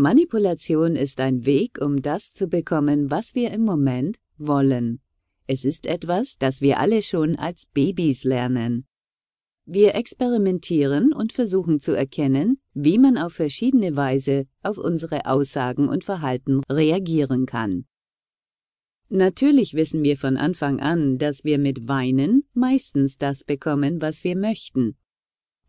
Manipulation ist ein Weg, um das zu bekommen, was wir im Moment wollen. Es ist etwas, das wir alle schon als Babys lernen. Wir experimentieren und versuchen zu erkennen, wie man auf verschiedene Weise auf unsere Aussagen und Verhalten reagieren kann. Natürlich wissen wir von Anfang an, dass wir mit Weinen meistens das bekommen, was wir möchten.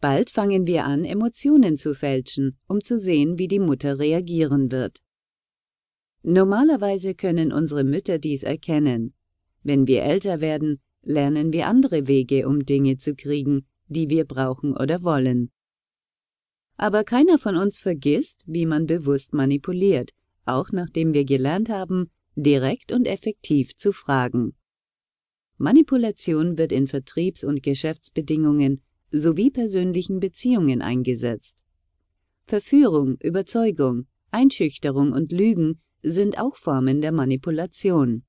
Bald fangen wir an, Emotionen zu fälschen, um zu sehen, wie die Mutter reagieren wird. Normalerweise können unsere Mütter dies erkennen. Wenn wir älter werden, lernen wir andere Wege, um Dinge zu kriegen, die wir brauchen oder wollen. Aber keiner von uns vergisst, wie man bewusst manipuliert, auch nachdem wir gelernt haben, direkt und effektiv zu fragen. Manipulation wird in Vertriebs- und Geschäftsbedingungen sowie persönlichen Beziehungen eingesetzt. Verführung, Überzeugung, Einschüchterung und Lügen sind auch Formen der Manipulation.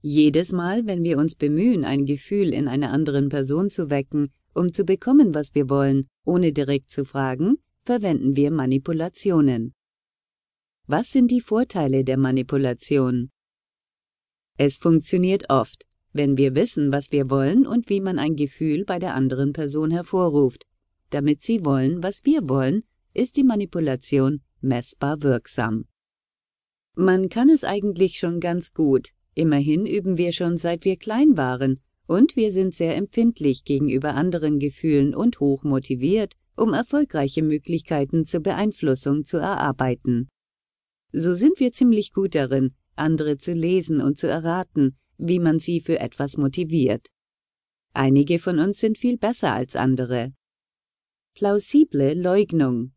Jedes Mal, wenn wir uns bemühen, ein Gefühl in einer anderen Person zu wecken, um zu bekommen, was wir wollen, ohne direkt zu fragen, verwenden wir Manipulationen. Was sind die Vorteile der Manipulation? Es funktioniert oft, wenn wir wissen, was wir wollen und wie man ein Gefühl bei der anderen Person hervorruft. Damit sie wollen, was wir wollen, ist die Manipulation messbar wirksam. Man kann es eigentlich schon ganz gut. Immerhin üben wir schon seit wir klein waren, und wir sind sehr empfindlich gegenüber anderen Gefühlen und hoch motiviert, um erfolgreiche Möglichkeiten zur Beeinflussung zu erarbeiten. So sind wir ziemlich gut darin, andere zu lesen und zu erraten, wie man sie für etwas motiviert. Einige von uns sind viel besser als andere. Plausible Leugnung.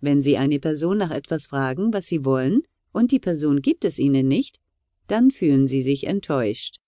Wenn Sie eine Person nach etwas fragen, was Sie wollen, und die Person gibt es Ihnen nicht, dann fühlen Sie sich enttäuscht.